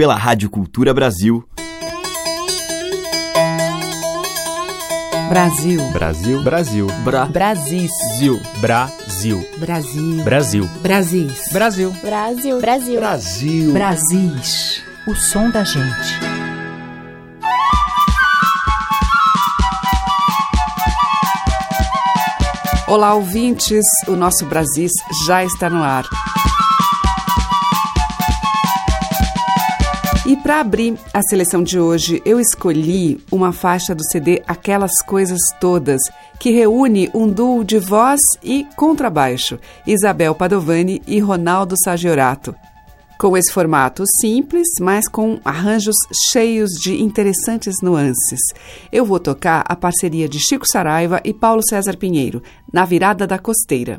pela Rádio Cultura Brasil. Brasil. Brasil. Brasil. Bra. Brasis. Zil. Brasil. Brasil. Brasil. Brasis. Brasil. Brasil. Brasil. Brasil. Brasis. O som da gente. Olá, ouvintes. O nosso Brasis já está no ar. E para abrir a seleção de hoje, eu escolhi uma faixa do CD Aquelas Coisas Todas, que reúne um duo de voz e contrabaixo, Isabel Padovani e Ronaldo Sagiorato. Com esse formato simples, mas com arranjos cheios de interessantes nuances. Eu vou tocar a parceria de Chico Saraiva e Paulo César Pinheiro, na virada da costeira.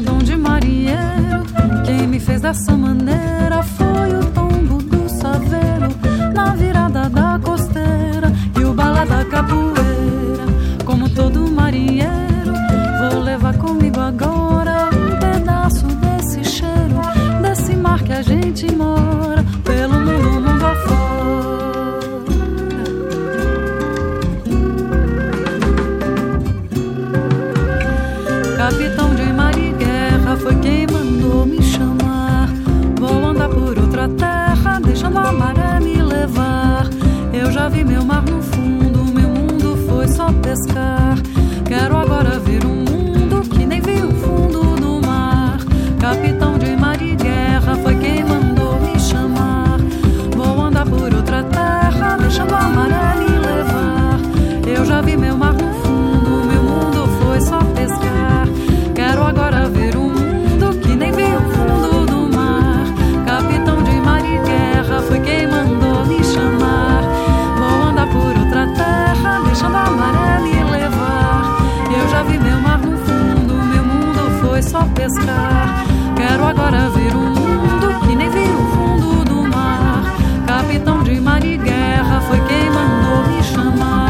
dom de marinheiro, quem me fez dessa maneira foi o tombo do saveiro na virada da costeira e o bala da capoeira. Vi meu mar no fundo, meu mundo foi só pescar. Quero agora ver um mundo que nem viu o fundo do mar. Capitão de mar e guerra foi quem mandou me chamar. Vou andar por outra terra, deixando a maré só pescar. Quero agora ver um mundo que nem viu o fundo do mar. Capitão de mar e guerra foi quem mandou me chamar.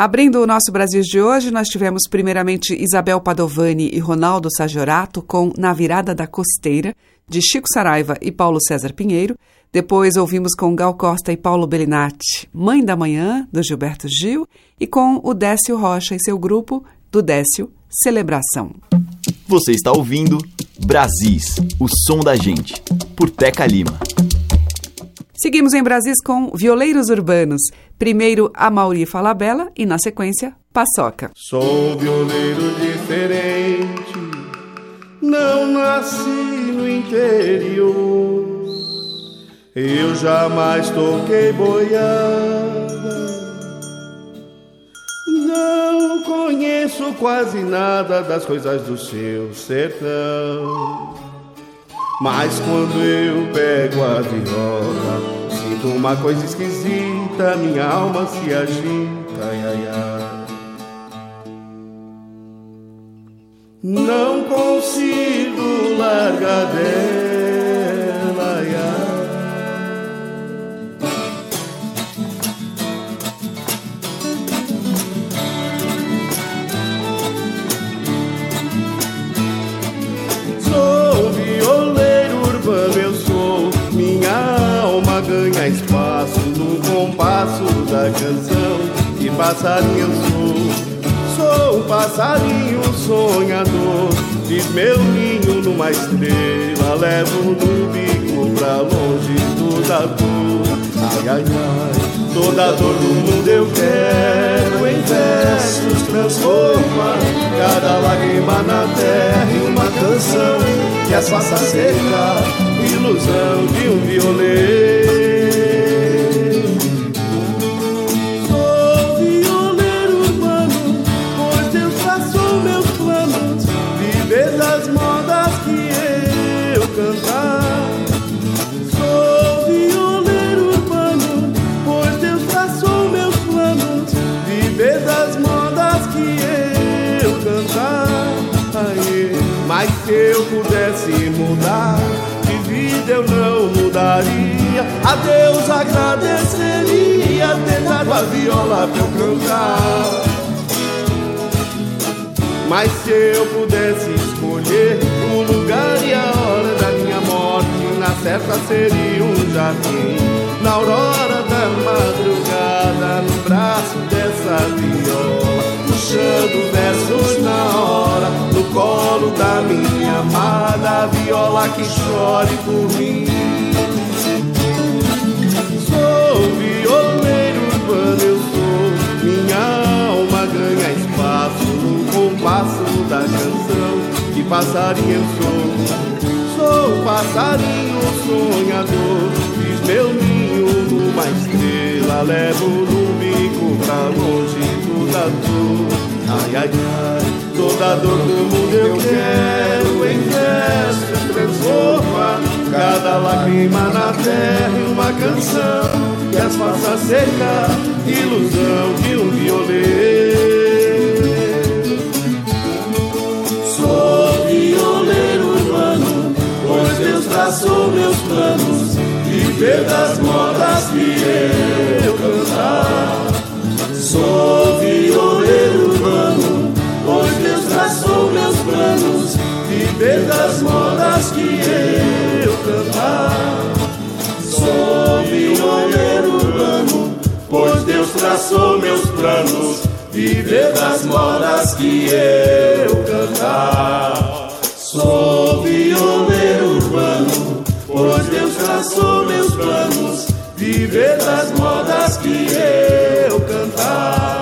Abrindo o nosso Brasil de hoje, nós tivemos primeiramente Isabel Padovani e Ronaldo Sajorato com Na Virada da Costeira, de Chico Saraiva e Paulo César Pinheiro. Depois ouvimos com Gal Costa e Paulo Bellinati, Mãe da Manhã, do Gilberto Gil, e com o Décio Rocha e seu grupo, do Décio, Celebração. Você está ouvindo Brasis, o som da gente, por Teca Lima. Seguimos em Brasis com Violeiros Urbanos. Primeiro a Mauri Falabella e, na sequência, Paçoca. Sou violeiro diferente, não nasci no interior. Eu jamais toquei boiada, não conheço quase nada das coisas do seu sertão. Mas quando eu pego a viola, sinto uma coisa esquisita, minha alma se agita, ai, ai, ai. Não consigo largar dela, da canção. Que passarinho eu sou. Sou um passarinho sonhador. Fiz meu ninho numa estrela. Levo no bico pra longe toda dor. Ai, ai, ai. Toda dor do mundo eu quero em versos transformar cada lágrima na terra em uma canção que as faça secar, ilusão de um violeiro. Cantar. Sou violeiro urbano, pois Deus traçou meus planos, viver das modas que eu cantar. Aê, mas se eu pudesse mudar de vida eu não mudaria. A Deus agradeceria ter dado a viola pra eu cantar. Mas se eu pudesse escolher certa seria um jardim. Na aurora da madrugada, no braço dessa viola, puxando versos na hora, no colo da minha amada, viola que chore por mim. Sou violeiro urbano, eu sou. Minha alma ganha espaço no compasso da canção. Que passarinho eu sou. Sou passarinho sonhador. Fiz meu ninho numa estrela. Levo no bico pra longe toda dor. Ai, ai, ai. Toda dor do mundo eu quero em verso transformar. Cada lágrima na terra em uma canção que as faça secar, ilusão de um violeiro. Traçou meus planos, viver das modas que eu cantar. Sou violeiro urbano, pois Deus traçou meus planos, viver das modas que eu cantar. Sou violeiro urbano, pois Deus traçou meus planos, viver das modas que eu cantar. Sou violeiro pois Deus traçou meus planos, viver das modas que eu cantar.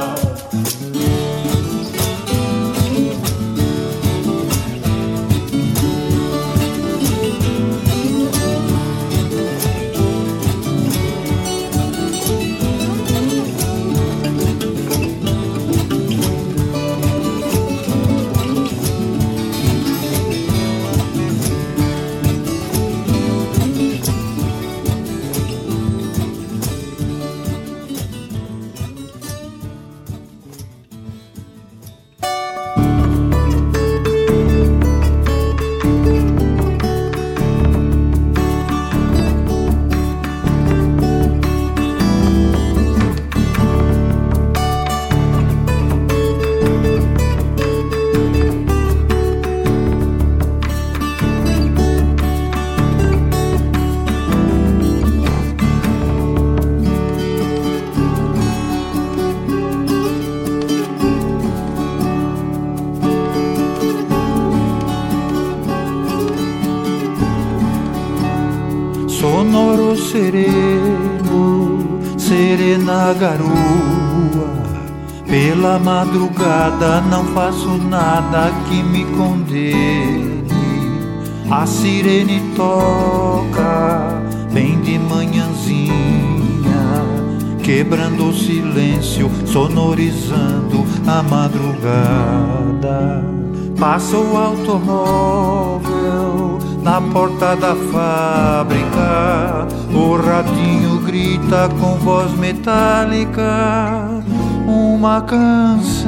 Sereno, serena garoa. Pela madrugada não faço nada que me condene. A sirene toca bem de manhãzinha, quebrando o silêncio, sonorizando a madrugada. Passa o automóvel na porta da fábrica. O ratinho grita com voz metálica uma canção.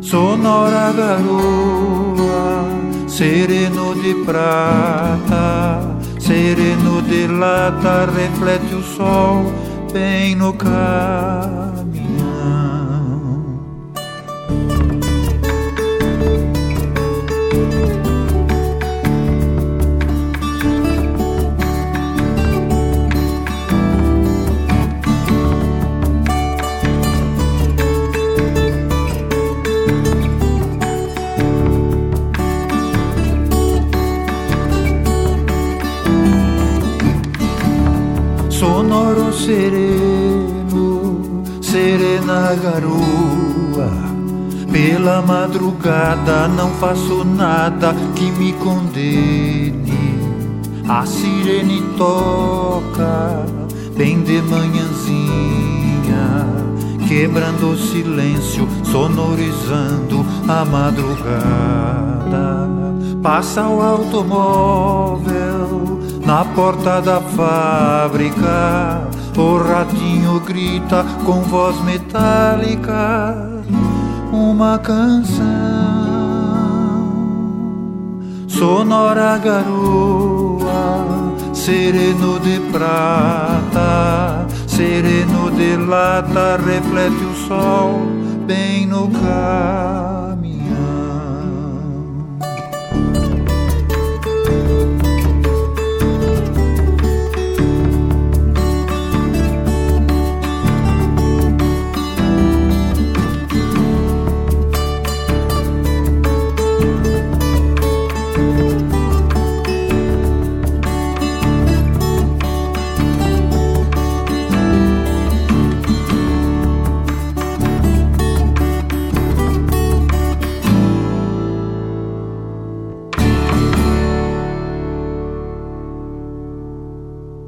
Sonora garoa, sereno de prata, sereno de lata, reflete o sol bem no carro sereno, serena garoa. Pela madrugada não faço nada que me condene. A sirene toca bem de manhãzinha, quebrando o silêncio, sonorizando a madrugada. Passa o automóvel na porta da fábrica o ratinho grita com voz metálica uma canção sonora garoa, sereno de prata, sereno de lata, reflete o sol bem no carro.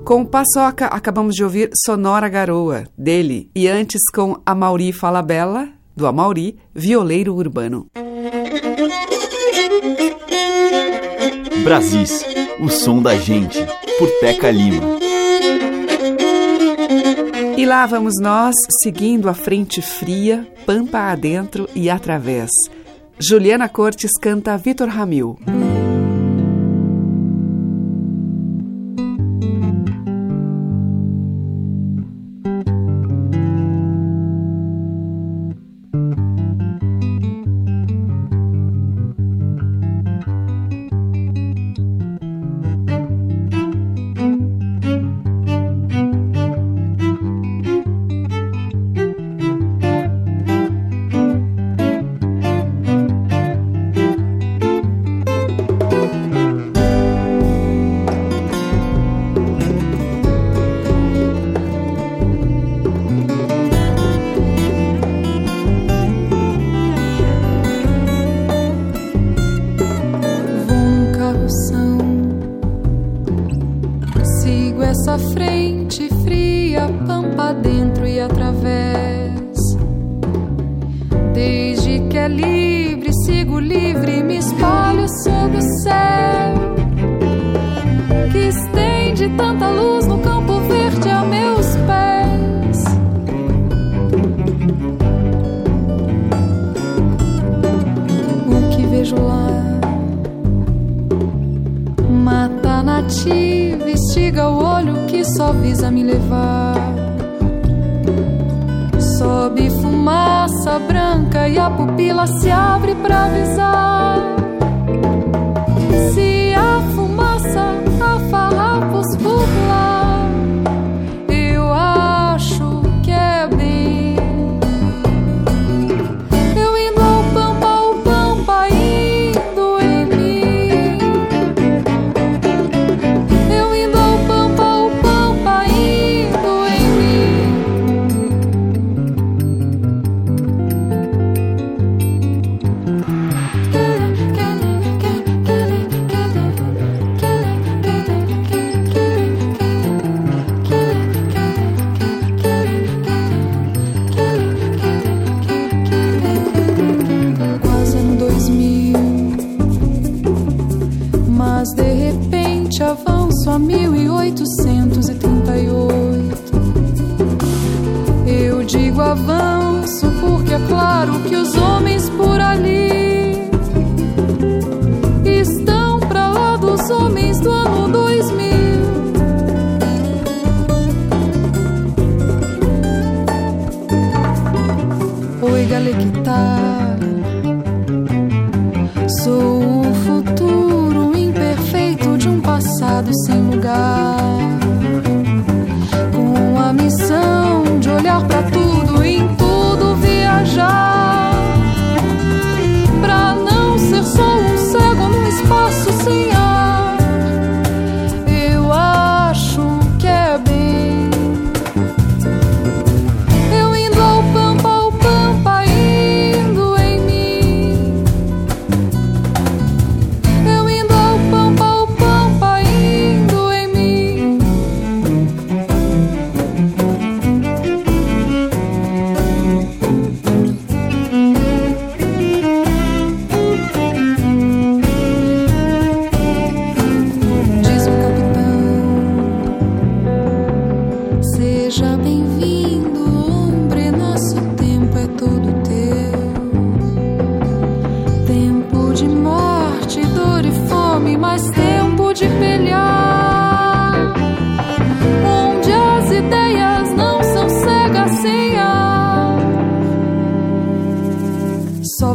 Com Paçoca, acabamos de ouvir Sonora Garoa, dele, e antes com Amauri Falabella, do Amauri, violeiro urbano. Brasis, o som da gente, por Teca Lima. E lá vamos nós, seguindo a frente fria, pampa adentro e através. Juliana Cortes canta Vitor Ramil.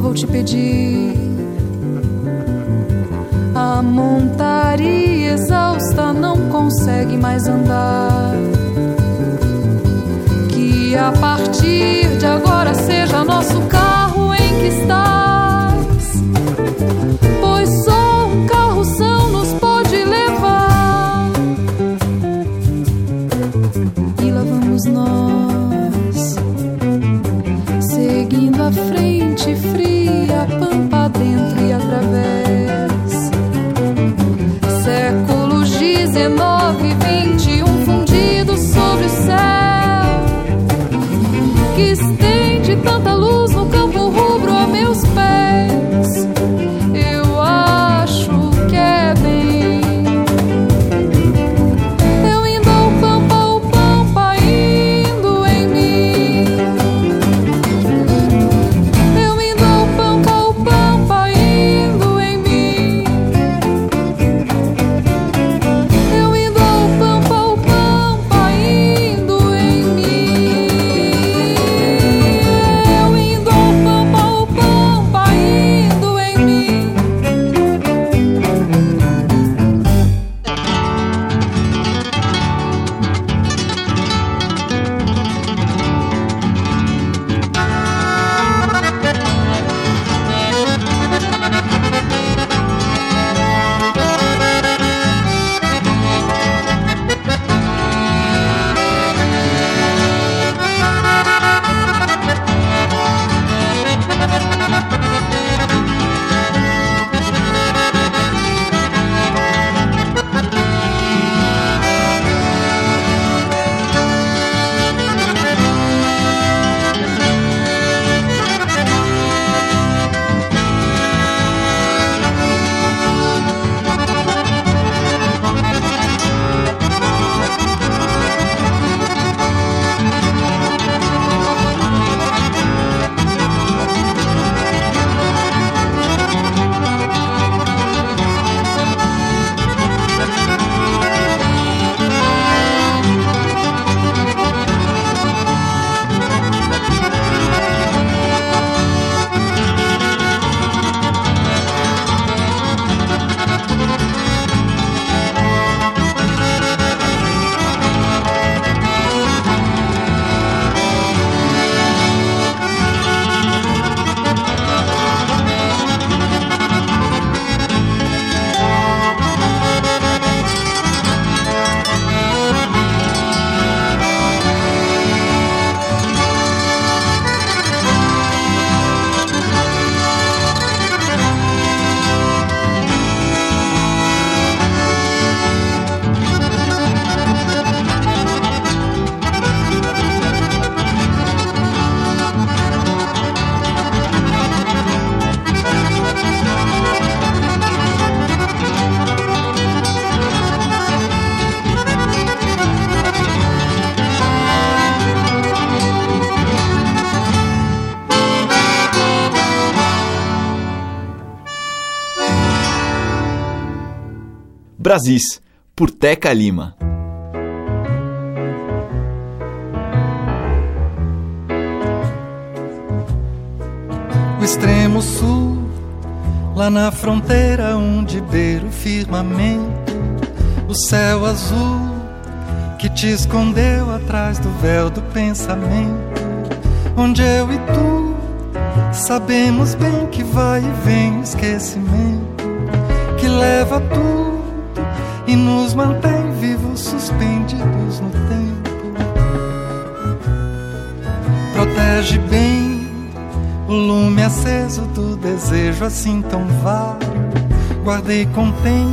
vou te pedir a montaria exausta não consegue mais andar. Que a partir de agora seja nosso carro em que está. Brasis, por Teca Lima. O extremo sul, lá na fronteira onde beira o firmamento, o céu azul que te escondeu atrás do véu do pensamento, onde eu e tu sabemos bem que vai e vem o esquecimento, que leva tudo e nos mantém vivos suspendidos no tempo. Protege bem o lume aceso do desejo assim tão vário, guardei contém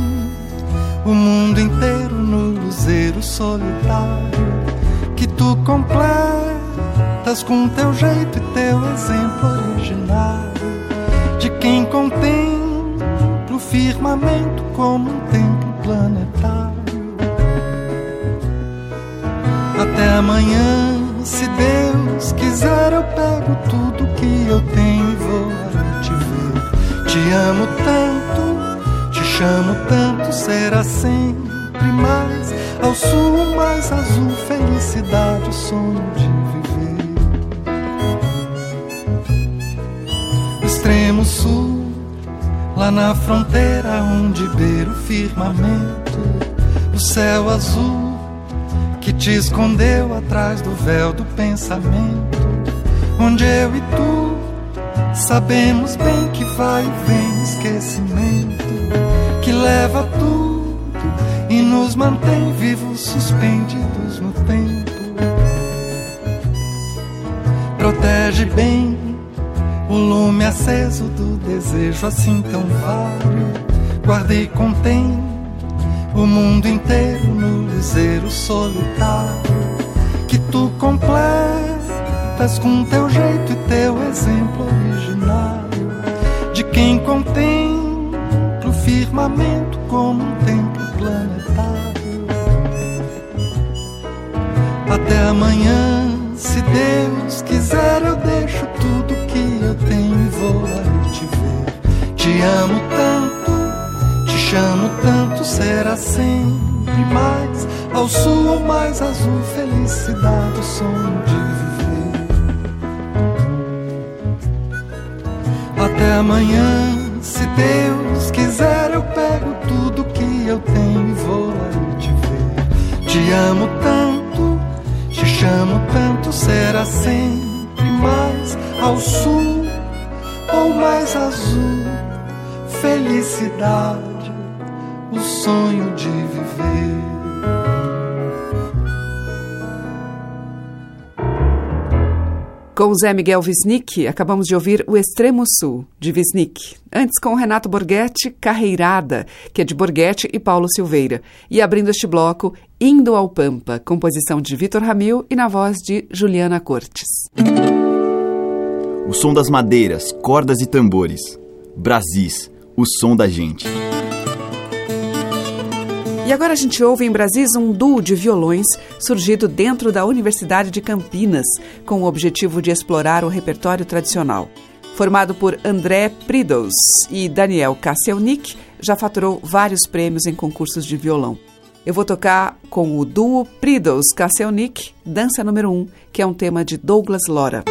o mundo inteiro no luzeiro solitário. Que tu completas com teu jeito e teu exemplo originário. De quem contempla o firmamento como um templo planetário. Até amanhã, se Deus quiser, eu pego tudo que eu tenho e vou te ver. Te amo tanto chamo tanto, será sempre mais. Ao sul, mais azul, felicidade, o sonho de viver. Extremo sul, lá na fronteira onde beira o firmamento, o céu azul que te escondeu atrás do véu do pensamento, onde eu e tu sabemos bem que vai e vem esquecimento que leva tudo e nos mantém vivos, suspendidos no tempo. Protege bem o lume aceso do desejo, assim tão vário. Guarda e contém o mundo inteiro no luzeiro solitário que tu completas com teu jeito e teu exemplo originário de quem contém firmamento como um templo planetário. Até amanhã, se Deus quiser, eu deixo tenho e vou aí te ver. Te amo tanto, te chamo tanto, será sempre mais. Ao sul ou mais azul, felicidade, o sonho de viver. Até amanhã, se Deus quiser, eu pego tudo que eu tenho e vou aí te ver. Te amo tanto, te chamo tanto, será sempre mais ao sul ou mais azul. Felicidade, o sonho de viver. Com Zé Miguel Wisnik, acabamos de ouvir O Extremo Sul, de Wisnik. Antes, com Renato Borghetti, Carreirada, que é de Borghetti e Paulo Silveira. E abrindo este bloco, Indo ao Pampa, composição de Vitor Ramil e na voz de Juliana Cortes. O som das madeiras, cordas e tambores. Brasis, o som da gente. E agora a gente ouve em Brasis um duo de violões surgido dentro da Universidade de Campinas, com o objetivo de explorar o repertório tradicional. Formado por André Pridos e Daniel Kasselnik, já faturou vários prêmios em concursos de violão. Eu vou tocar com o duo Pridos Kasselnik, Dança Número 1, que é um tema de Douglas Lora.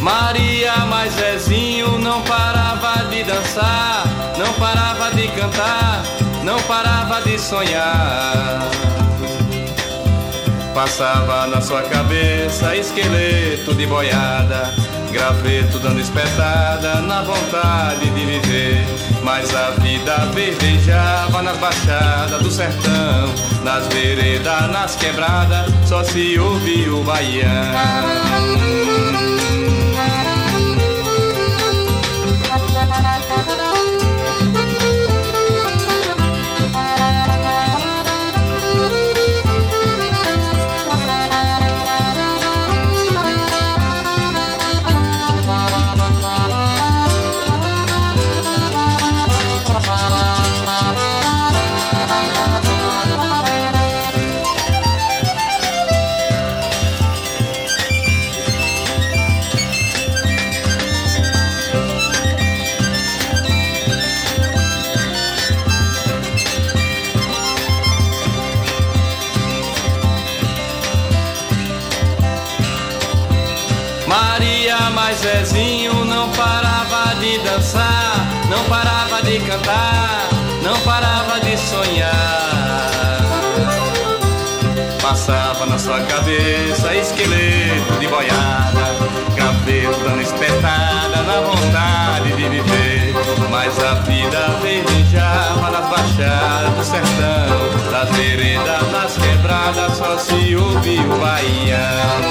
Maria, mas Zezinho não parava de dançar, não parava de cantar, não parava de sonhar. Passava na sua cabeça esqueleto de boiada, graveto dando espetada na vontade de viver. Mas a vida verdejava nas baixadas do sertão, nas veredas, nas quebradas, só se ouvia o baiano. De cantar, não parava de sonhar. Passava na sua cabeça esqueleto de boiada, graveto dando espetada na vontade de viver. Mas a vida verdejava nas baixadas do sertão, das veredas, nas quebradas, só se ouvia o baiano.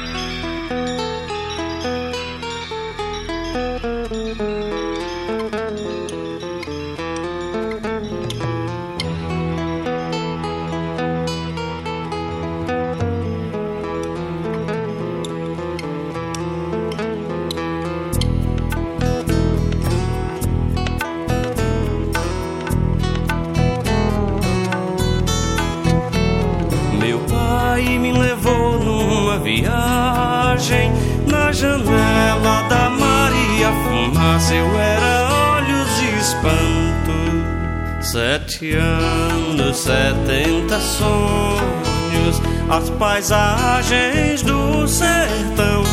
Sete anos, setenta sonhos, as paisagens do sertão,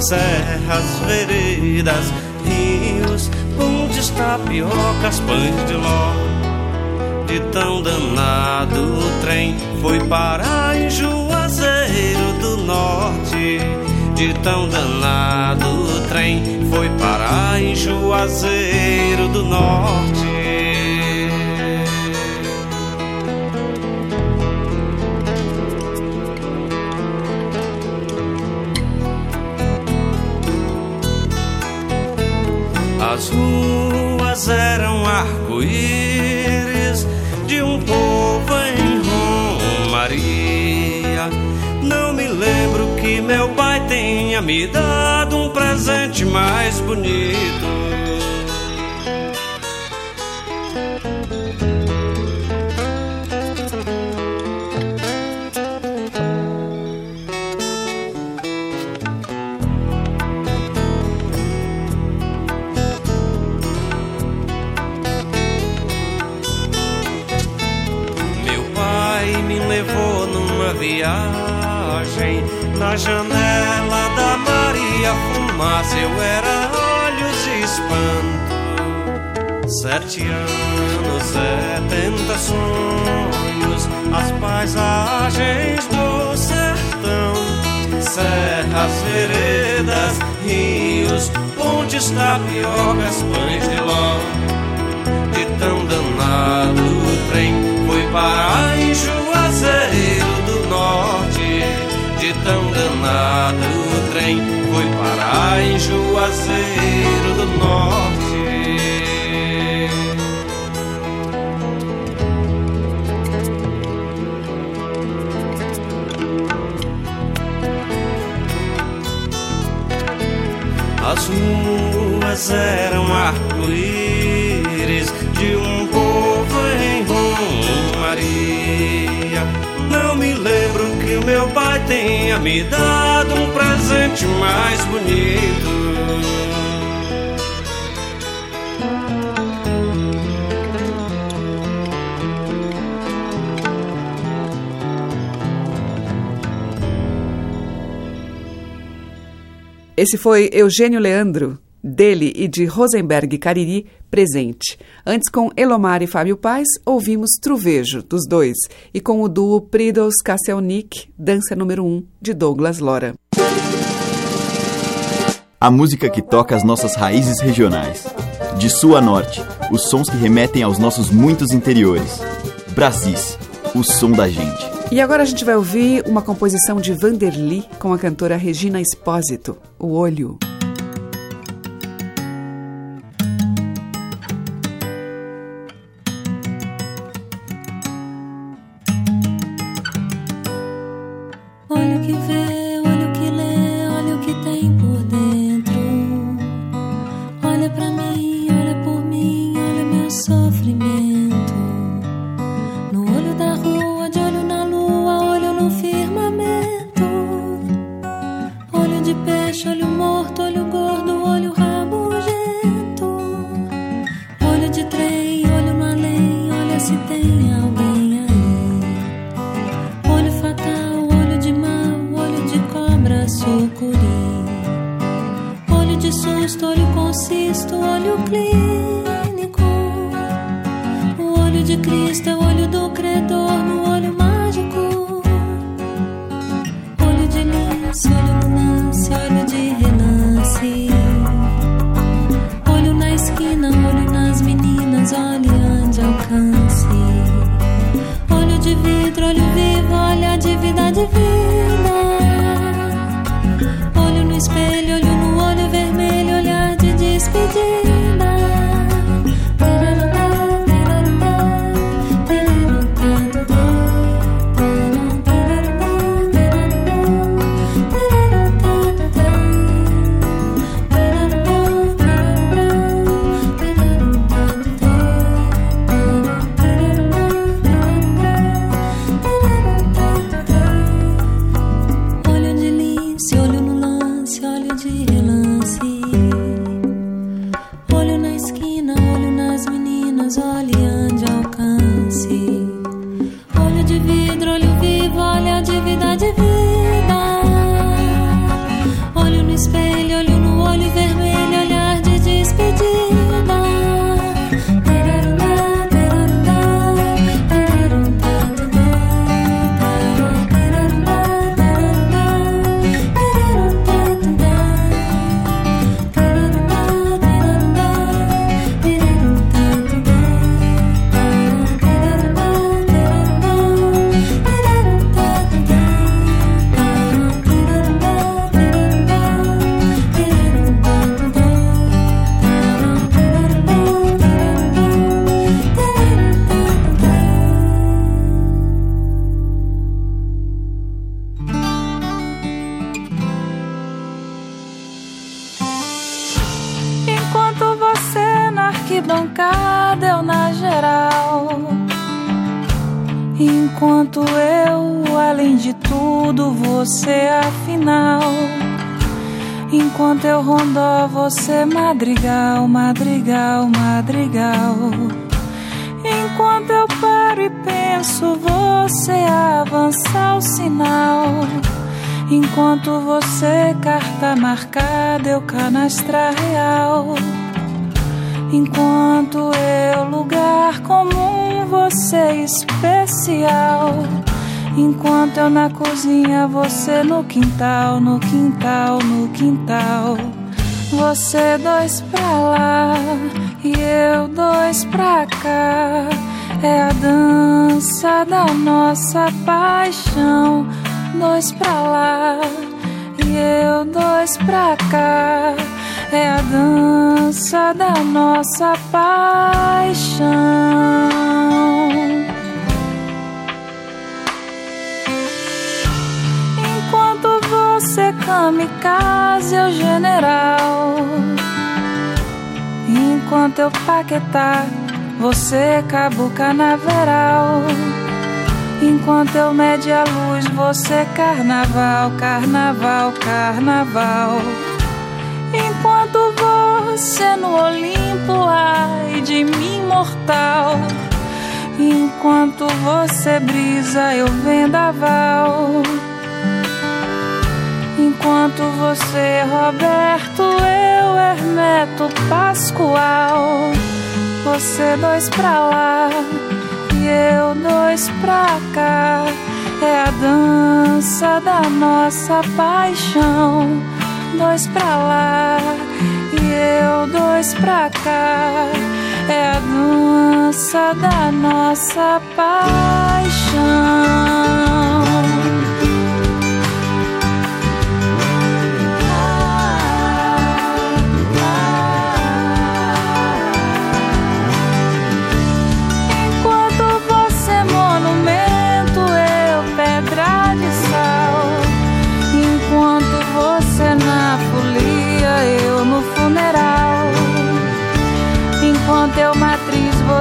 serras, veredas, rios, pontes, tapiocas, pães de ló. De tão danado o trem foi parar em Juazeiro do Norte de tão danado o trem foi parar em Juazeiro do Norte. As ruas eram arco-íris de um povo em Romaria. Não me lembro que meu pai tenha me dado um presente mais bonito. Viagem na janela da Maria Fumaça. Eu era olhos e espanto. Sete anos, setenta sonhos, as paisagens do sertão, serras, veredas, rios, pontes, tapiocas, pães de ló de tão danado o trem foi parar em danado o trem foi parar em Juazeiro do Norte. As ruas eram arco-íris o meu pai tenha me dado um presente mais bonito. Esse foi Eugênio Leandro, dele e de Rosenberg Cariri, presente. Antes, com Elomar e Fábio Paz, ouvimos Truvejo, dos dois, e com o duo Pridos Kasselnik, Dança Número 1, de Douglas Lora. A música que toca as nossas raízes regionais. De sul a norte, os sons que remetem aos nossos muitos interiores. Brasis, o som da gente. E agora a gente vai ouvir uma composição de Vanderly com a cantora Regina Espósito, O Olho. Enquanto eu paquetá, você cabo canaveral. Enquanto eu mede a luz, você carnaval, carnaval, carnaval. Enquanto você no Olimpo, ai de mim mortal. Enquanto você brisa, eu vendaval. Enquanto você, Roberto, eu, Hermeto, Pascoal. Você dois pra lá e eu dois pra cá. É a dança da nossa paixão. Dois pra lá e eu dois pra cá. É a dança da nossa paixão.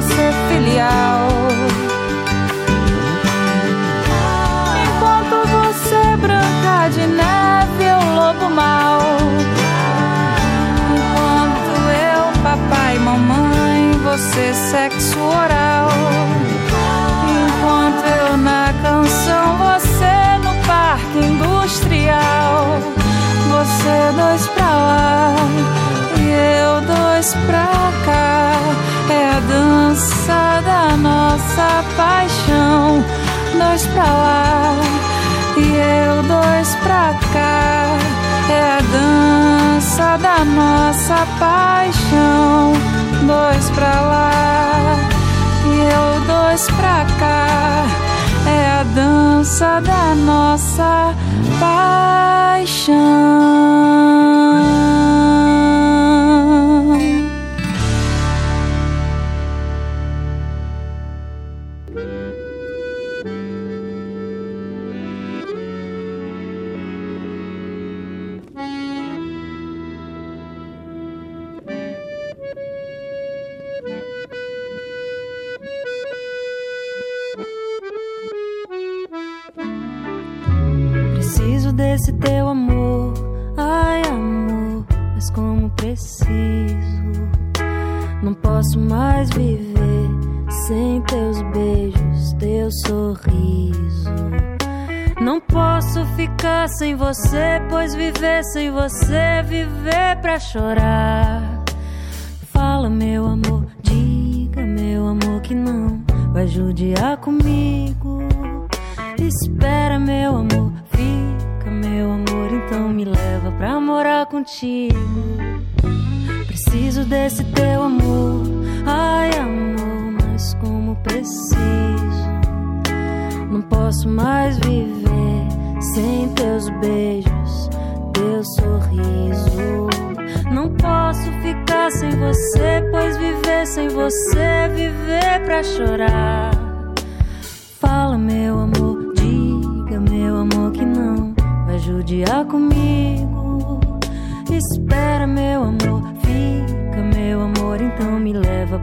Você filial. Enquanto você branca de neve, eu lobo mal. Enquanto eu papai mamãe, você sexo oral. Enquanto eu na canção, você no parque industrial. Você dois pra lá e eu dois pra cá. É a dança da nossa paixão. Dois pra lá e eu dois pra cá. É a dança da nossa paixão. Dois pra lá e eu dois pra cá. É a dança da nossa paixão.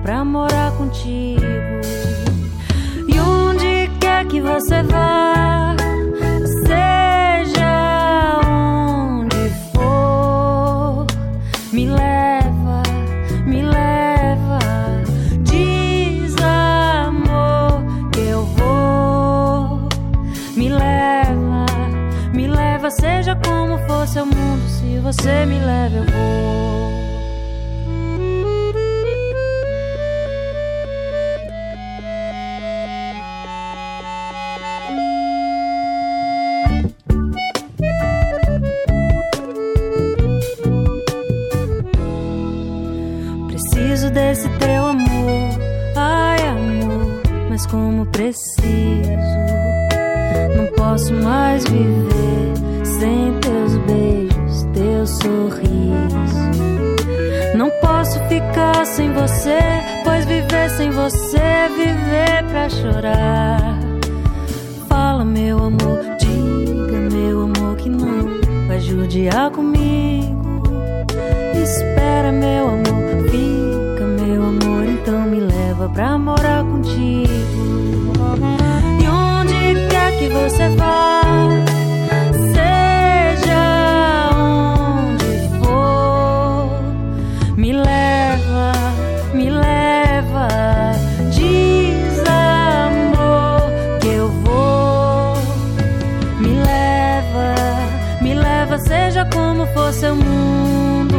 Pra morar contigo. E onde quer você vá, seja onde for, me leva, me leva, diz amor que eu vou, me leva, me leva, seja como for seu mundo, se você me leva eu vou. Posso mais viver sem teus beijos, teu sorriso. Não posso ficar sem você, pois viver sem você é viver pra chorar. Fala, meu amor, diga, meu amor, que não vai judiar comigo. Espera, meu amor, fica, meu amor, então me leva pra morar contigo. Você vá, seja onde for, me leva, me leva, diz amor que eu vou. Me leva, me leva, seja como for seu mundo.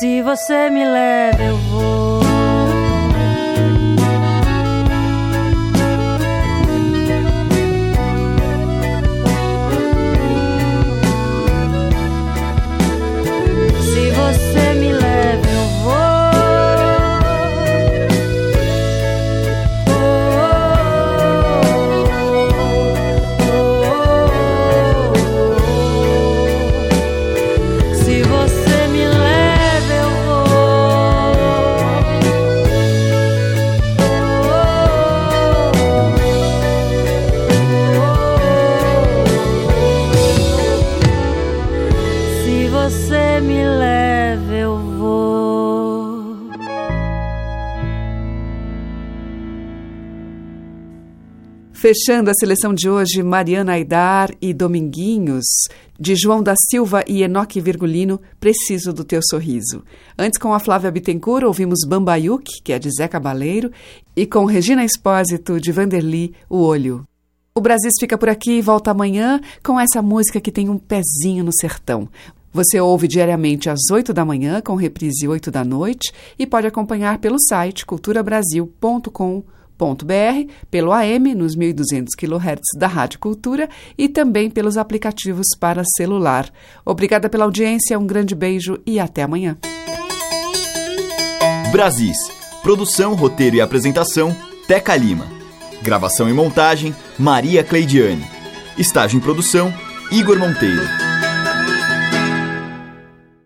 Se você me leva, eu vou. Fechando a seleção de hoje, Mariana Aidar e Dominguinhos, de João da Silva e Enoque Virgulino, Preciso do Teu Sorriso. Antes, com a Flávia Bittencourt, ouvimos Bambaiuque, que é de Zé Cabaleiro, e com Regina Espósito, de Vanderly, O Olho. O Brasil fica por aqui e volta amanhã com essa música que tem um pezinho no sertão. Você ouve diariamente às 8 da manhã, com reprise 8 da noite, e pode acompanhar pelo site culturabrasil.com.br, pelo AM nos 1200 kHz da Rádio Cultura e também pelos aplicativos para celular. Obrigada pela audiência, um grande beijo e até amanhã. Brasis. Produção, roteiro e apresentação, Teca Lima. Gravação e montagem, Maria Cleidiane. Estágio em produção, Igor Monteiro.